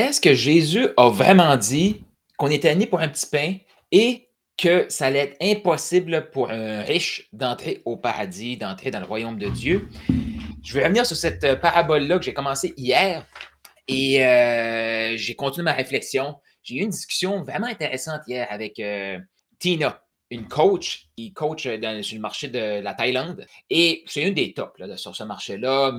Est-ce que Jésus a vraiment dit qu'on était né pour un petit pain et que ça allait être impossible pour un riche d'entrer au paradis, d'entrer dans le royaume de Dieu? Je vais revenir sur cette euh, parabole-là que j'ai commencé hier et euh, j'ai continué ma réflexion. J'ai eu une discussion vraiment intéressante hier avec euh, Tina, une coach qui coach sur le marché de la Thaïlande. Et c'est une des tops sur ce marché-là.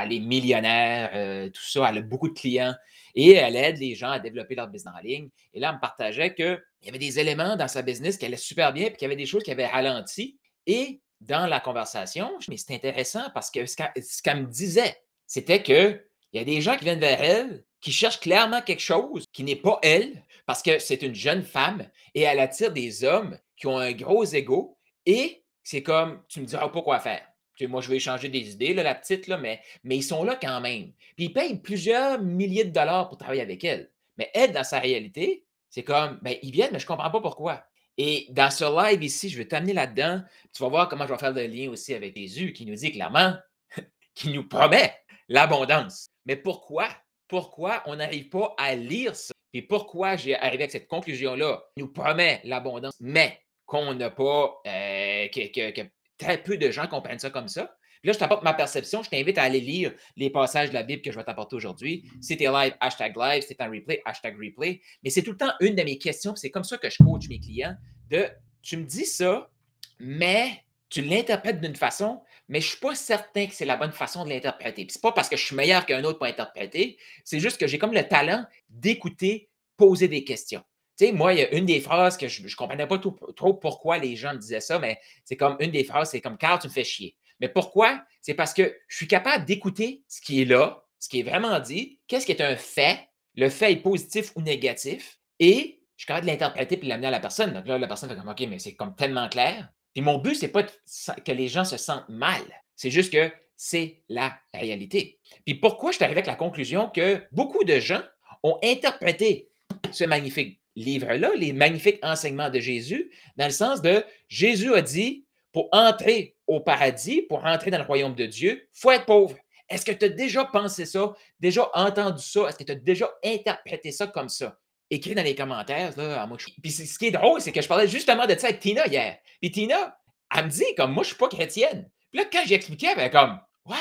Elle est millionnaire, tout ça. Elle a beaucoup de clients et elle aide les gens à développer leur business en ligne. Et là, elle me partageait qu'il y avait des éléments dans sa business qui allaient super bien, puis qu'il y avait des choses qui avaient ralenti. Et dans la conversation, mais c'est intéressant parce que ce qu'elle me disait, c'était qu'il y a des gens qui viennent vers elle qui cherchent clairement quelque chose qui n'est pas elle, parce que c'est une jeune femme et elle attire des hommes qui ont un gros ego et c'est comme, tu me diras pas quoi faire moi, je vais échanger des idées, la petite, là, mais, mais ils sont là quand même. Puis ils payent plusieurs milliers de dollars pour travailler avec elle. Mais elle, dans sa réalité, c'est comme, ben, ils viennent, mais je ne comprends pas pourquoi. Et dans ce live ici, je vais t'amener là-dedans. Tu vas voir comment je vais faire le lien aussi avec Jésus qui nous dit clairement, qui nous promet l'abondance. Mais pourquoi? Pourquoi on n'arrive pas à lire ça? Et pourquoi j'ai arrivé à cette conclusion-là? Il nous promet l'abondance, mais qu'on n'a pas, euh, que, très peu de gens comprennent ça comme ça. Puis là, je t'apporte ma perception. Je t'invite à aller lire les passages de la Bible que je vais t'apporter aujourd'hui. Si tu live, hashtag live. Si un replay, hashtag replay. Mais c'est tout le temps une de mes questions. C'est comme ça que je coach mes clients. De, tu me dis ça, mais tu l'interprètes d'une façon, mais je ne suis pas certain que c'est la bonne façon de l'interpréter. Ce n'est pas parce que je suis meilleur qu'un autre pour interpréter. C'est juste que j'ai comme le talent d'écouter, poser des questions. Tu sais, moi, il y a une des phrases que je ne comprenais pas trop pourquoi les gens me disaient ça, mais c'est comme une des phrases, c'est comme Carl, tu me fais chier. Mais pourquoi? C'est parce que je suis capable d'écouter ce qui est là, ce qui est vraiment dit, qu'est-ce qui est un fait, le fait est positif ou négatif, et je suis capable de l'interpréter et de l'amener à la personne. Donc là, la personne fait comme OK, mais c'est comme tellement clair. Puis mon but, c'est pas que les gens se sentent mal. C'est juste que c'est la réalité. Puis pourquoi je suis arrivé avec la conclusion que beaucoup de gens ont interprété ce magnifique livre-là, les magnifiques enseignements de Jésus, dans le sens de Jésus a dit, pour entrer au paradis, pour entrer dans le royaume de Dieu, il faut être pauvre. Est-ce que tu as déjà pensé ça, déjà entendu ça? Est-ce que tu as déjà interprété ça comme ça? Écris dans les commentaires. Là, moi, Puis ce qui est drôle, c'est que je parlais justement de ça avec Tina hier. Puis Tina, elle me dit, comme moi, je ne suis pas chrétienne. Puis là, quand j'ai expliqué, elle comme, wow,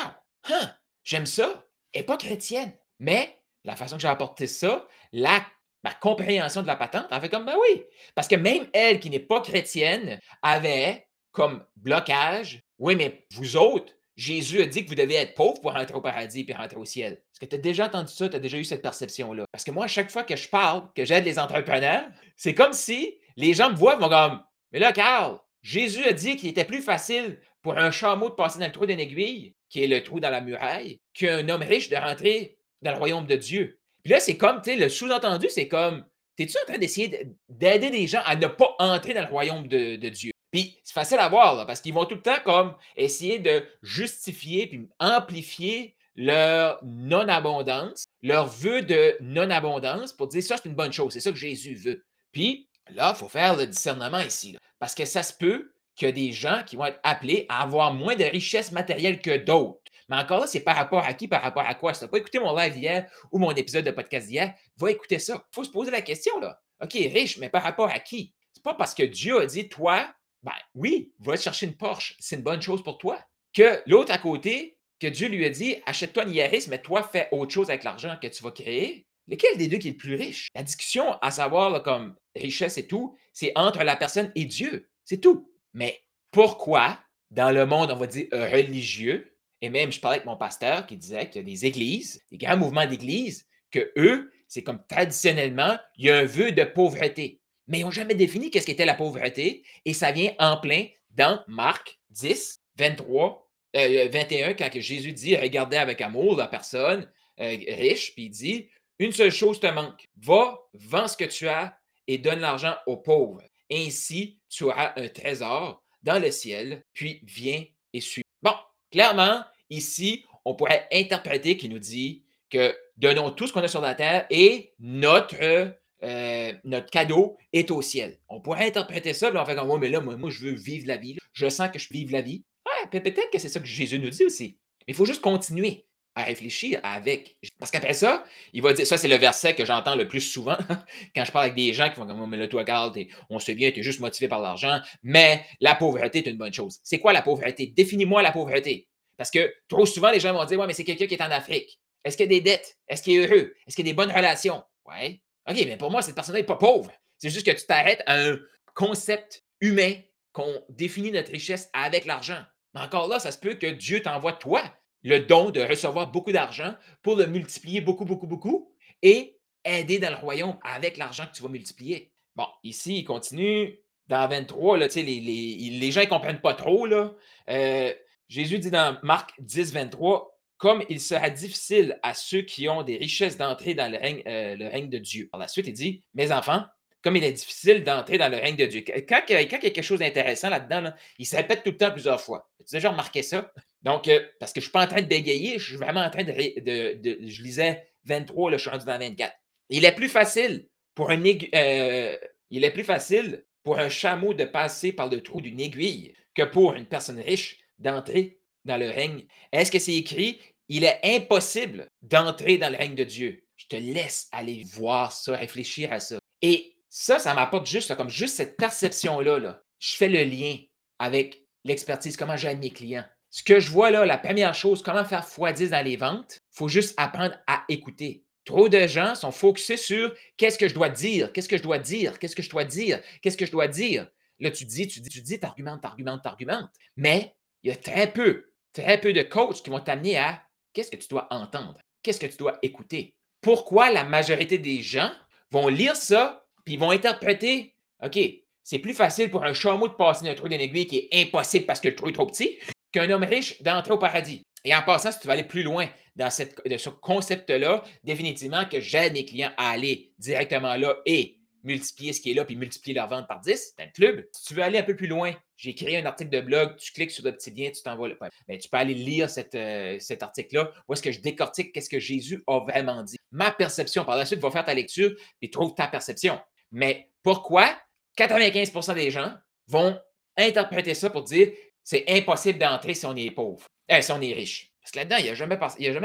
hein, j'aime ça. Elle n'est pas chrétienne. Mais la façon que j'ai apporté ça, la ma compréhension de la patente, elle fait comme, ben oui. Parce que même elle, qui n'est pas chrétienne, avait comme blocage, oui, mais vous autres, Jésus a dit que vous devez être pauvre pour rentrer au paradis et rentrer au ciel. Est-ce que tu as déjà entendu ça? Tu as déjà eu cette perception-là? Parce que moi, à chaque fois que je parle, que j'aide les entrepreneurs, c'est comme si les gens me voient et vont comme, mais là, Carl, Jésus a dit qu'il était plus facile pour un chameau de passer dans le trou d'une aiguille, qui est le trou dans la muraille, qu'un homme riche de rentrer dans le royaume de Dieu. Puis là, c'est comme, tu sais, le sous-entendu, c'est comme, t'es-tu en train d'essayer d'aider des gens à ne pas entrer dans le royaume de, Dieu? Puis c'est facile à voir, là, parce qu'ils vont tout le temps comme essayer de justifier puis amplifier leur non-abondance, leur vœu de non-abondance pour dire ça, c'est une bonne chose, c'est ça que Jésus veut. Puis là, il faut faire le discernement ici, parce que ça se peut qu'il y a des gens qui vont être appelés à avoir moins de richesses matérielles que d'autres. Mais encore là, c'est par rapport à qui, par rapport à quoi? Si tu pas écouté mon live hier ou mon épisode de podcast d'hier, va écouter ça. Il faut se poser la question, là. OK, riche, mais par rapport à qui? C'est pas parce que Dieu a dit, toi, ben oui, va chercher une Porsche, c'est une bonne chose pour toi. Que l'autre à côté, que Dieu lui a dit, achète-toi une Yaris, mais toi, fais autre chose avec l'argent que tu vas créer. Lequel des deux qui est le plus riche? La discussion à savoir comme richesse et tout, c'est entre la personne et Dieu. C'est tout. Mais pourquoi, dans le monde, on va dire religieux, et même, je parlais avec mon pasteur qui disait qu'il y a des églises, des grands mouvements d'églises, que eux, c'est comme traditionnellement, il y a un vœu de pauvreté. Mais ils n'ont jamais défini qu'est-ce qu'était la pauvreté. Et ça vient en plein dans Marc 10, 23, 21, quand Jésus dit Regardez avec amour la personne euh, riche, puis il dit Une seule chose te manque. Va, vends ce que tu as et donne l'argent aux pauvres. Ainsi, tu auras un trésor dans le ciel, puis viens et suis. Bon, Clairement, ici, on pourrait interpréter qui nous dit que donnons tout ce qu'on a sur la terre et notre, euh, cadeau est au ciel. On pourrait interpréter ça, puis on fait mais là, moi, je veux vivre la vie. Je sens que je vive la vie. Ouais, peut-être que c'est ça que Jésus nous dit aussi. Mais il faut juste continuer à réfléchir avec. Parce qu'après ça, il va dire, ça c'est le verset que j'entends le plus souvent quand je parle avec des gens qui font comme, oh, mais là, toi, Carl, on sait bien, tu es juste motivé par l'argent, mais la pauvreté est une bonne chose. C'est quoi la pauvreté? Définis-moi la pauvreté. Parce que trop souvent, les gens vont dire, ouais, mais c'est quelqu'un qui est en Afrique. Est-ce qu'il y a des dettes? Est-ce qu'il est heureux? Est-ce qu'il y a des bonnes relations? Ouais. OK, mais pour moi, cette personne-là n'est pas pauvre. C'est juste que tu t'arrêtes à un concept humain qu'on définit notre richesse avec l'argent. Mais encore là, ça se peut que Dieu t'envoie toi le don de recevoir beaucoup d'argent pour le multiplier beaucoup, beaucoup, beaucoup et aider dans le royaume avec l'argent que tu vas multiplier. Bon, ici, il continue dans 23, là, les, les, les gens ne comprennent pas trop. Là. Euh, Jésus dit dans Marc 10, 23, comme il sera difficile à ceux qui ont des richesses d'entrer dans le règne, euh, le règne de Dieu. Par la suite, il dit, mes enfants, comme il est difficile d'entrer dans le règne de Dieu. Quand, il y a quelque chose d'intéressant là-dedans, il se répète tout le temps plusieurs fois. Tu as déjà remarqué ça? Donc, euh, parce que je ne suis pas en train de bégayer, je suis vraiment en train de. je lisais 23, là, je suis rendu dans 24. Il est plus facile pour un euh, il est plus facile pour un chameau de passer par le trou d'une aiguille que pour une personne riche d'entrer dans le règne. Est-ce que c'est écrit? Il est impossible d'entrer dans le règne de Dieu. Je te laisse aller voir ça, réfléchir à ça. Et ça, ça m'apporte juste comme juste cette perception-là. Là. Je fais le lien avec l'expertise, comment j'aide mes clients. Ce que je vois là, la première chose, comment faire x10 dans les ventes, il faut juste apprendre à écouter. Trop de gens sont focusés sur qu'est-ce que je dois dire, qu'est-ce que je dois dire, qu'est-ce que je dois dire, qu'est-ce que je dois dire. Là, tu dis, tu dis, tu dis, t'argumentes, t'argumentes, t'argumentes. Mais il y a très peu, très peu de coachs qui vont t'amener à qu'est-ce que tu dois entendre, qu'est-ce que tu dois écouter. Pourquoi la majorité des gens vont lire ça puis vont interpréter OK, c'est plus facile pour un chameau de passer un trou d'une aiguille qui est impossible parce que le trou est trop petit qu'un homme riche d'entrer au paradis. Et en passant, si tu veux aller plus loin dans cette, ce concept-là, définitivement que j'aide mes clients à aller directement là et multiplier ce qui est là, puis multiplier leur vente par 10, c'est un club. Si tu veux aller un peu plus loin, j'ai créé un article de blog, tu cliques sur le petit lien, tu t'envoies le. Mais tu peux aller lire euh, cet article-là, où est-ce que je décortique qu'est-ce que Jésus a vraiment dit. Ma perception, par la suite, va faire ta lecture et trouve ta perception. Mais pourquoi 95% des gens vont interpréter ça pour dire c'est impossible d'entrer si on est pauvre, euh, si on est riche. Parce que là-dedans, il n'y a, jamais,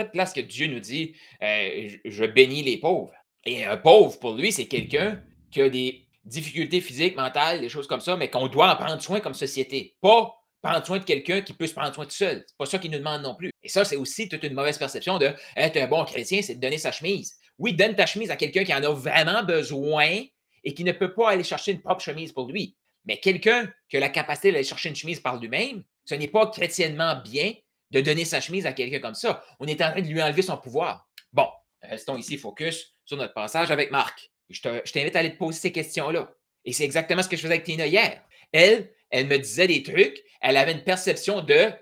de place que Dieu nous dit euh, je bénis les pauvres. Et un pauvre, pour lui, c'est quelqu'un qui a des difficultés physiques, mentales, des choses comme ça, mais qu'on doit en prendre soin comme société. Pas prendre soin de quelqu'un qui peut se prendre soin tout seul. C'est pas ça qu'il nous demande non plus. Et ça, c'est aussi toute une mauvaise perception de être un bon chrétien, c'est de donner sa chemise. Oui, donne ta chemise à quelqu'un qui en a vraiment besoin et qui ne peut pas aller chercher une propre chemise pour lui. Mais quelqu'un qui a la capacité d'aller chercher une chemise par lui-même, ce n'est pas chrétiennement bien de donner sa chemise à quelqu'un comme ça. On est en train de lui enlever son pouvoir. Bon, restons ici focus sur notre passage avec Marc. Je t'invite à aller te poser ces questions-là. Et c'est exactement ce que je faisais avec Tina hier. Elle, elle me disait des trucs, elle avait une perception de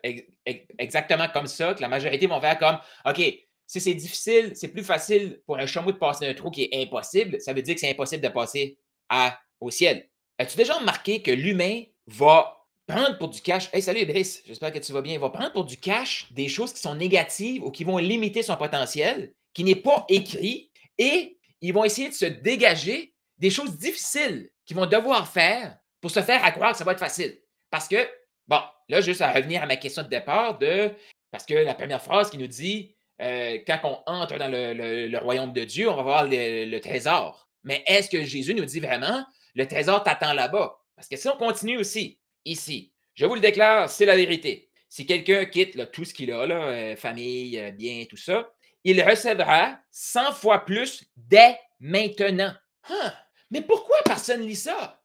exactement comme ça, que la majorité vont faire comme OK, si c'est difficile, c'est plus facile pour un chameau de passer un trou qui est impossible, ça veut dire que c'est impossible de passer au ciel. As-tu déjà remarqué que l'humain va prendre pour du cash? Hey, salut Brice, j'espère que tu vas bien. Il va prendre pour du cash des choses qui sont négatives ou qui vont limiter son potentiel, qui n'est pas écrit, et ils vont essayer de se dégager des choses difficiles qu'ils vont devoir faire pour se faire croire que ça va être facile. Parce que, bon, là, juste à revenir à ma question de départ de. Parce que la première phrase qui nous dit euh, quand on entre dans le, royaume de Dieu, on va voir le, trésor. Mais est-ce que Jésus nous dit vraiment, le trésor t'attend là-bas? Parce que si on continue aussi, ici, je vous le déclare, c'est la vérité. Si quelqu'un quitte tout ce qu'il a, euh, famille, euh, bien, tout ça, il recevra 100 fois plus dès maintenant. Hein? Mais pourquoi personne lit ça?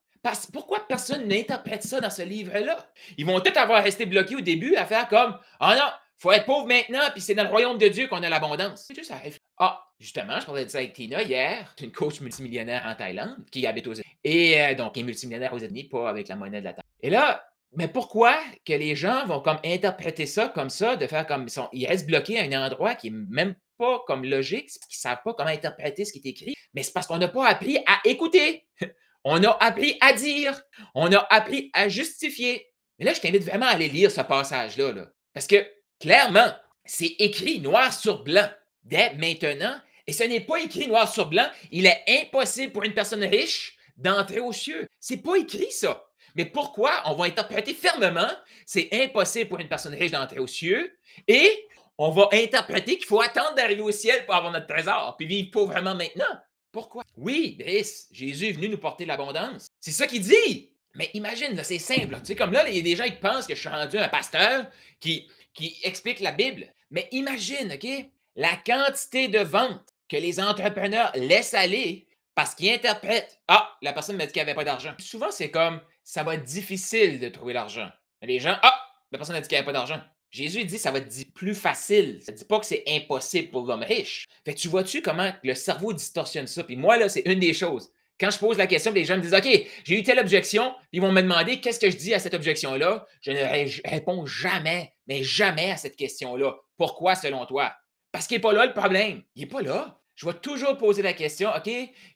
pourquoi personne n'interprète ça dans ce livre-là? Ils vont tous avoir resté bloqués au début à faire comme Ah non, faut être pauvre maintenant, puis c'est dans le royaume de Dieu qu'on a l'abondance. C'est juste ça Ah, justement, je parlais de ça avec Tina hier, une coach multimillionnaire en Thaïlande qui habite aux États-Unis. Et euh, donc, est multimillionnaire aux États-Unis, pas avec la monnaie de la Thaïlande. Et là, mais pourquoi que les gens vont comme interpréter ça comme ça, de faire comme ils, sont, ils restent bloqués à un endroit qui est même pas comme logique, qu'ils ne savent pas comment interpréter ce qui est écrit, mais c'est parce qu'on n'a pas appris à écouter. On a appris à dire. On a appris à justifier. Mais là, je t'invite vraiment à aller lire ce passage-là. Là, parce que clairement, c'est écrit noir sur blanc dès maintenant. Et ce n'est pas écrit noir sur blanc. Il est impossible pour une personne riche d'entrer aux cieux. C'est pas écrit ça. Mais pourquoi on va interpréter fermement c'est impossible pour une personne riche d'entrer aux cieux et on va interpréter qu'il faut attendre d'arriver au ciel pour avoir notre trésor, puis vivre pauvrement maintenant? Pourquoi? Oui, Brice, Jésus est venu nous porter l'abondance. C'est ça qu'il dit. Mais imagine, c'est simple. Tu sais, comme là, il y a des gens qui pensent que je suis rendu un pasteur qui, qui explique la Bible. Mais imagine, OK, la quantité de ventes que les entrepreneurs laissent aller parce qu'ils interprètent Ah, la personne m'a dit qu'il n'y avait pas d'argent. Souvent, c'est comme ça va être difficile de trouver l'argent. Les gens Ah, la personne a dit qu'il n'y avait pas d'argent. Jésus dit ça va être plus facile. Ça ne dit pas que c'est impossible pour l'homme riche. Fait tu vois-tu comment le cerveau distorsionne ça? Puis moi, là, c'est une des choses. Quand je pose la question, les gens me disent OK, j'ai eu telle objection, ils vont me demander qu'est-ce que je dis à cette objection-là? Je ne réponds jamais, mais jamais à cette question-là. Pourquoi selon toi? Parce qu'il n'est pas là le problème. Il n'est pas là. Je vais toujours poser la question, OK,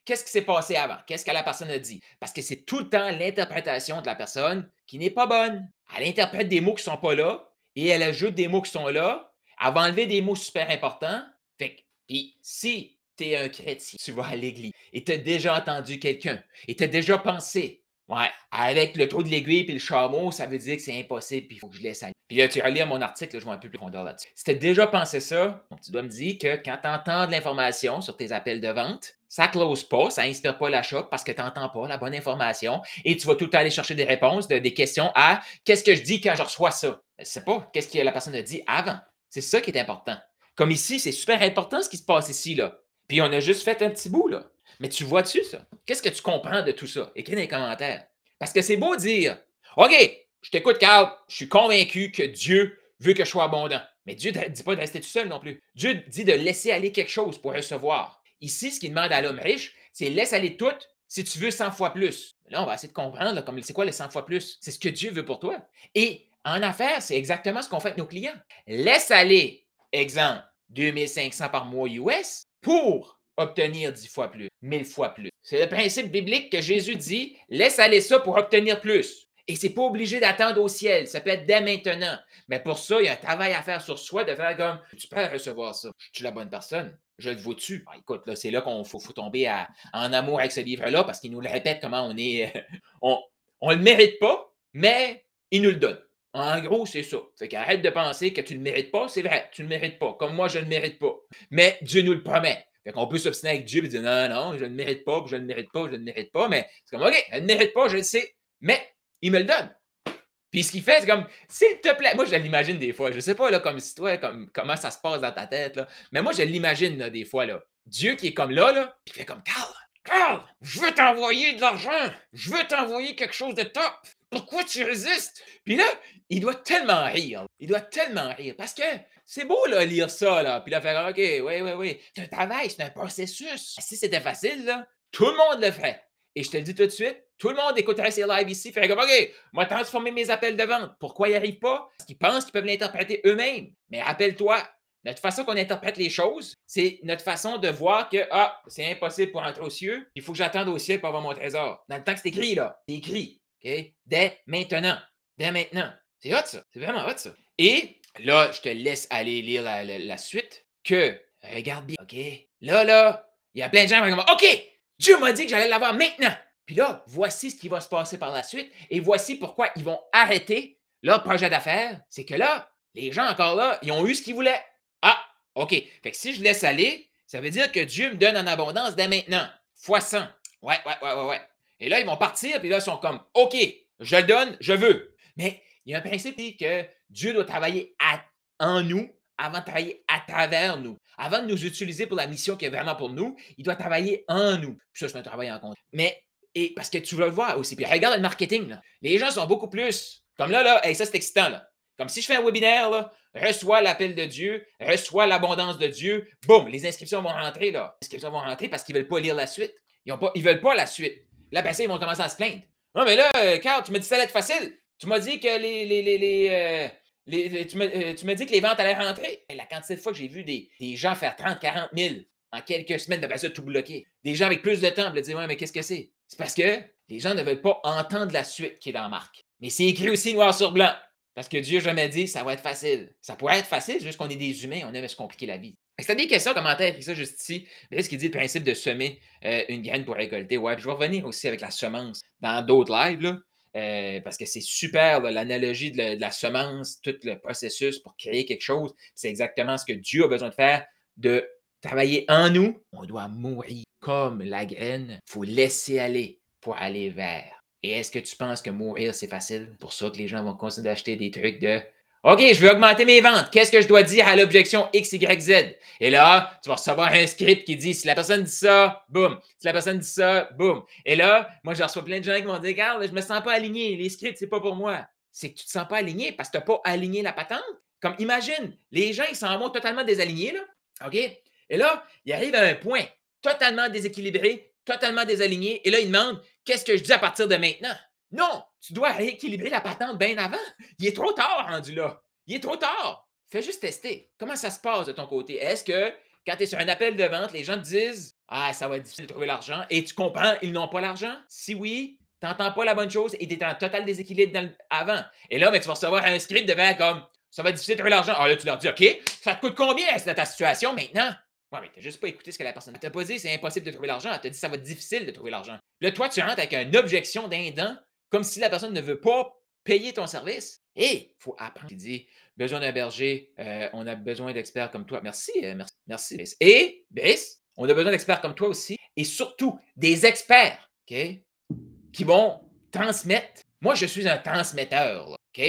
qu'est-ce qui s'est passé avant? Qu'est-ce que la personne a dit? Parce que c'est tout le temps l'interprétation de la personne qui n'est pas bonne. Elle interprète des mots qui ne sont pas là, et elle ajoute des mots qui sont là. Elle va enlever des mots super importants. Fait puis si tu es un chrétien, tu vas à l'église et tu as déjà entendu quelqu'un et tu as déjà pensé, ouais, avec le trou de l'aiguille et le chameau, ça veut dire que c'est impossible puis il faut que je laisse aller. Puis là, tu à mon article, je vois un peu plus profondeur là-dessus. Si tu as déjà pensé ça, tu dois me dire que quand tu entends de l'information sur tes appels de vente, ça ne close pas, ça n'inspire pas l'achat parce que tu n'entends pas la bonne information et tu vas tout le temps aller chercher des réponses, des questions à qu'est-ce que je dis quand je reçois ça. Je sais pas qu'est-ce que la personne a dit avant? C'est ça qui est important. Comme ici, c'est super important ce qui se passe ici, là. Puis on a juste fait un petit bout, là. Mais tu vois-tu ça? Qu'est-ce que tu comprends de tout ça? Écris dans les commentaires. Parce que c'est beau dire OK, je t'écoute, Carl, je suis convaincu que Dieu veut que je sois abondant. Mais Dieu ne dit pas de rester tout seul non plus. Dieu dit de laisser aller quelque chose pour recevoir. Ici, ce qu'il demande à l'homme riche, c'est laisse aller tout si tu veux 100 fois plus. Là, on va essayer de comprendre, comme c'est quoi les 100 fois plus? C'est ce que Dieu veut pour toi. Et en affaires, c'est exactement ce qu'on fait avec nos clients. Laisse aller, exemple, 2500 par mois US pour obtenir 10 fois plus, 1000 fois plus. C'est le principe biblique que Jésus dit, laisse aller ça pour obtenir plus. Et c'est pas obligé d'attendre au ciel. Ça peut être dès maintenant. Mais pour ça, il y a un travail à faire sur soi de faire comme tu peux recevoir ça. Je suis la bonne personne je le vois-tu? Ah, écoute, là, c'est là qu'on faut, tomber en amour avec ce livre-là parce qu'il nous le répète comment on est. on ne le mérite pas, mais il nous le donne. En gros, c'est ça. Fait qu'arrête de penser que tu ne le mérites pas. C'est vrai, tu ne le mérites pas. Comme moi, je ne le mérite pas. Mais Dieu nous le promet. Fait qu'on peut s'obstiner avec Dieu et dire non, non, je ne mérite pas, je ne mérite pas, je ne mérite pas. Mais c'est comme, OK, je ne mérite pas, je le sais. Mais il me le donne. Puis ce qu'il fait, c'est comme, s'il te plaît, moi je l'imagine des fois, je sais pas là, comme si toi, comme, comment ça se passe dans ta tête, là, mais moi je l'imagine des fois, là, Dieu qui est comme là, là, puis il fait comme, Carl, Carl, je veux t'envoyer de l'argent, je veux t'envoyer quelque chose de top, pourquoi tu résistes? Puis là, il doit tellement rire, il doit tellement rire, parce que c'est beau là, lire ça, là, puis là, faire, OK, oui, oui, oui, c'est un travail, c'est un processus. Si c'était facile, là, tout le monde le ferait. Et je te le dis tout de suite, tout le monde écouterait ces lives ici, ferait comme OK, moi transformer mes appels de vente. Pourquoi ils n'y arrivent pas? Parce qu'ils pensent qu'ils peuvent l'interpréter eux-mêmes. Mais rappelle-toi, notre façon qu'on interprète les choses, c'est notre façon de voir que ah, c'est impossible pour entrer aux cieux, il faut que j'attende au ciel pour avoir mon trésor. Dans le temps que c'est écrit, là, c'est écrit. OK? Dès maintenant. Dès maintenant. C'est hot, ça. C'est vraiment hot, ça. Et là, je te laisse aller lire la, suite. Que, regarde bien, OK? Là, là, il y a plein de gens qui vont dire OK, Dieu m'a dit que j'allais l'avoir maintenant. Puis là, voici ce qui va se passer par la suite et voici pourquoi ils vont arrêter leur projet d'affaires. C'est que là, les gens encore là, ils ont eu ce qu'ils voulaient. Ah, OK. Fait que si je laisse aller, ça veut dire que Dieu me donne en abondance dès maintenant. Fois 100. Ouais, ouais, ouais, ouais, ouais. Et là, ils vont partir, puis là, ils sont comme, OK, je donne, je veux. Mais il y a un principe que Dieu doit travailler en nous avant de travailler à travers nous. Avant de nous utiliser pour la mission qui est vraiment pour nous, il doit travailler en nous. Puis ça, c'est un travail en compte. Mais et parce que tu vas le voir aussi. Puis regarde le marketing. Les gens sont beaucoup plus. Comme là, là, ça c'est excitant. Là. Comme si je fais un webinaire, là, reçois l'appel de Dieu, reçois l'abondance de Dieu, boum, les inscriptions vont rentrer. Là. Les inscriptions vont rentrer parce qu'ils ne veulent pas lire la suite. Ils ne veulent pas la suite. Là, ben ils vont commencer à se plaindre. Non, mais là, euh, Carl, tu m'as dit que ça allait être facile. Tu m'as dit que les. les, les, les, euh, les tu m'as dit que les ventes allaient rentrer? La quantité de fois que j'ai vu des, gens faire 30, 40 000 en quelques semaines, ben ça, tout bloqué. Des gens avec plus de temps me dire Ouais, mais qu'est-ce que c'est? C'est parce que les gens ne veulent pas entendre la suite qui est dans la marque. Mais c'est écrit aussi noir sur blanc. Parce que Dieu jamais dit ça va être facile. Ça pourrait être facile, juste qu'on est des humains, on aime se compliquer la vie. As des questions, commentaires, écris ça juste ici. ce qu'il dit le principe de semer euh, une graine pour récolter. Ouais, je vais revenir aussi avec la semence dans d'autres lives. Euh, parce que c'est super, l'analogie de, la semence, tout le processus pour créer quelque chose. C'est exactement ce que Dieu a besoin de faire, de travailler en nous. On doit mourir comme la graine. Il faut laisser aller pour aller vers. Et est-ce que tu penses que mourir, c'est facile? Pour ça que les gens vont continuer d'acheter des trucs de OK, je veux augmenter mes ventes. Qu'est-ce que je dois dire à l'objection X, Y, Z? Et là, tu vas recevoir un script qui dit si la personne dit ça, boum. Si la personne dit ça, boum. Et là, moi, je reçois plein de gens qui vont dire Regarde, je me sens pas aligné. Les scripts, c'est pas pour moi. C'est que tu te sens pas aligné parce que tu n'as pas aligné la patente. Comme imagine, les gens, ils s'en vont totalement désalignés, là. OK? Et là, ils arrivent à un point totalement déséquilibré, totalement désaligné. Et là, ils demandent Qu'est-ce que je dis à partir de maintenant? Non, tu dois rééquilibrer la patente bien avant. Il est trop tard rendu là. Il est trop tard. Fais juste tester. Comment ça se passe de ton côté? Est-ce que quand tu es sur un appel de vente, les gens te disent Ah, ça va être difficile de trouver l'argent et tu comprends, ils n'ont pas l'argent? Si oui, tu n'entends pas la bonne chose et tu es en total déséquilibre avant. Et là, mais tu vas recevoir un script devant comme Ça va être difficile de trouver l'argent. Ah là, tu leur dis OK, ça te coûte combien c'est ta situation maintenant? Ouais, mais tu n'as juste pas écouté ce que la personne t'a pas dit, c'est impossible de trouver l'argent. Elle t'a dit ça va être difficile de trouver l'argent. Là, toi, tu rentres avec une objection d'un dent comme si la personne ne veut pas payer ton service. Et il faut apprendre. Il dit besoin d'un berger, euh, on a besoin d'experts comme toi. Merci, euh, merci, merci. Et, Brice, on a besoin d'experts comme toi aussi. Et surtout, des experts, OK, qui vont transmettre. Moi, je suis un transmetteur, OK?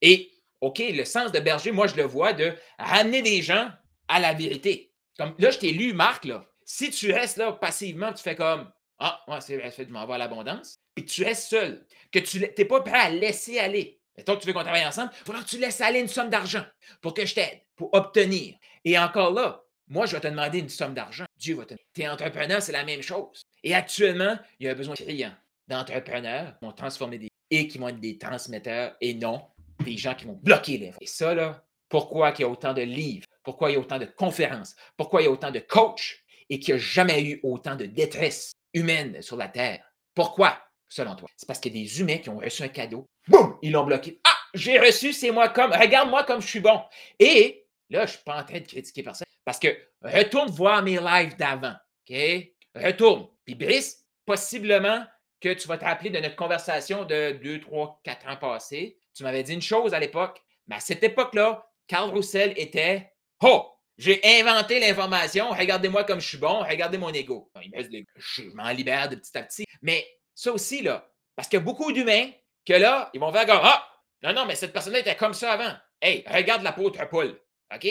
Et, OK, le sens de berger, moi, je le vois de ramener des gens à la vérité. Comme là, je t'ai lu, Marc, là. Si tu restes là passivement, tu fais comme Ah, ouais, c'est je m'en vais à l'abondance puis tu restes seul, que tu n'es pas prêt à laisser aller. Mettons que tu veux qu'on travaille ensemble, il faudra que tu laisses aller une somme d'argent pour que je t'aide, pour obtenir. Et encore là, moi, je vais te demander une somme d'argent. Dieu va te Tu es entrepreneur, c'est la même chose. Et actuellement, il y a un besoin criant d'entrepreneurs qui vont transformer des et qui vont être des transmetteurs et non des gens qui vont bloquer les Et ça, là, pourquoi il y a autant de livres, pourquoi il y a autant de conférences, pourquoi il y a autant de coachs et qu'il n'y a jamais eu autant de détresse? Humaine sur la Terre. Pourquoi? selon toi? C'est parce qu'il y a des humains qui ont reçu un cadeau. Boum! Ils l'ont bloqué. Ah! J'ai reçu, c'est moi comme. Regarde-moi comme je suis bon. Et là, je ne suis pas en train de critiquer personne. Parce que retourne voir mes lives d'avant. OK? Retourne. Puis Brice, possiblement que tu vas te rappeler de notre conversation de 2, 3, 4 ans passés. Tu m'avais dit une chose à l'époque. Mais à cette époque-là, Carl Roussel était Oh! J'ai inventé l'information. Regardez-moi comme je suis bon. Regardez mon ego. Je m'en libère de petit à petit. Mais ça aussi, là. Parce qu'il y a beaucoup d'humains que là, ils vont faire comme Ah, non, non, mais cette personne-là était comme ça avant. Hey, regarde l'apôtre Paul. OK?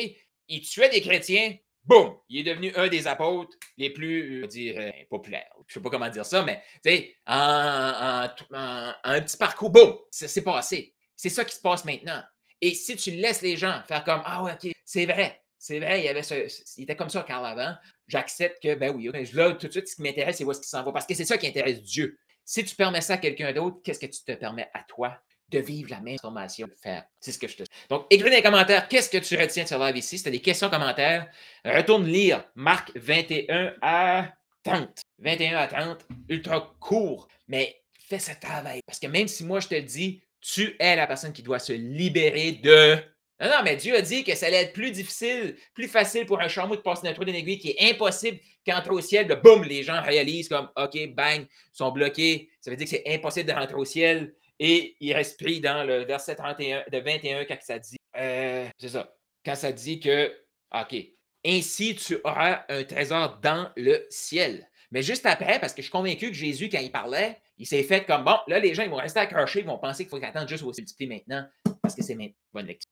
Il tuait des chrétiens. Boum! Il est devenu un des apôtres les plus, je dire, euh, populaires. Je ne sais pas comment dire ça, mais tu sais, en, un petit parcours, boum! C'est passé. C'est ça qui se passe maintenant. Et si tu laisses les gens faire comme Ah ouais, OK, c'est vrai, c'est vrai, il, était comme ça Carl avant, j'accepte que, ben oui, là, tout de suite, ce qui m'intéresse, c'est où est-ce qu'il s'en va. Parce que c'est ça qui intéresse Dieu. Si tu permets ça à quelqu'un d'autre, qu'est-ce que tu te permets à toi de vivre la même formation, de faire? C'est ce que je te dis. Donc, écris dans les commentaires qu'est-ce que tu retiens de ce live ici? As des questions, commentaires, retourne lire Marc 21 à 30. 21 à 30, ultra court, mais fais ce travail. Parce que même si moi je te dis, tu es la personne qui doit se libérer de non, non, mais Dieu a dit que ça allait être plus difficile, plus facile pour un chameau de passer d'un trou d'une aiguille qui est impossible qu'entrer au ciel. Boum, les gens réalisent comme OK, bang, sont bloqués. Ça veut dire que c'est impossible de rentrer au ciel. Et il pris dans le verset 31, de 21 quand ça dit euh, c'est ça. Quand ça dit que OK, ainsi tu auras un trésor dans le ciel. Mais juste après, parce que je suis convaincu que Jésus, quand il parlait, il s'est fait comme bon, là, les gens ils vont rester accrochés, ils vont penser qu'il faut attendre juste au multiplier maintenant, parce que c'est maintenant. Bonne lecture.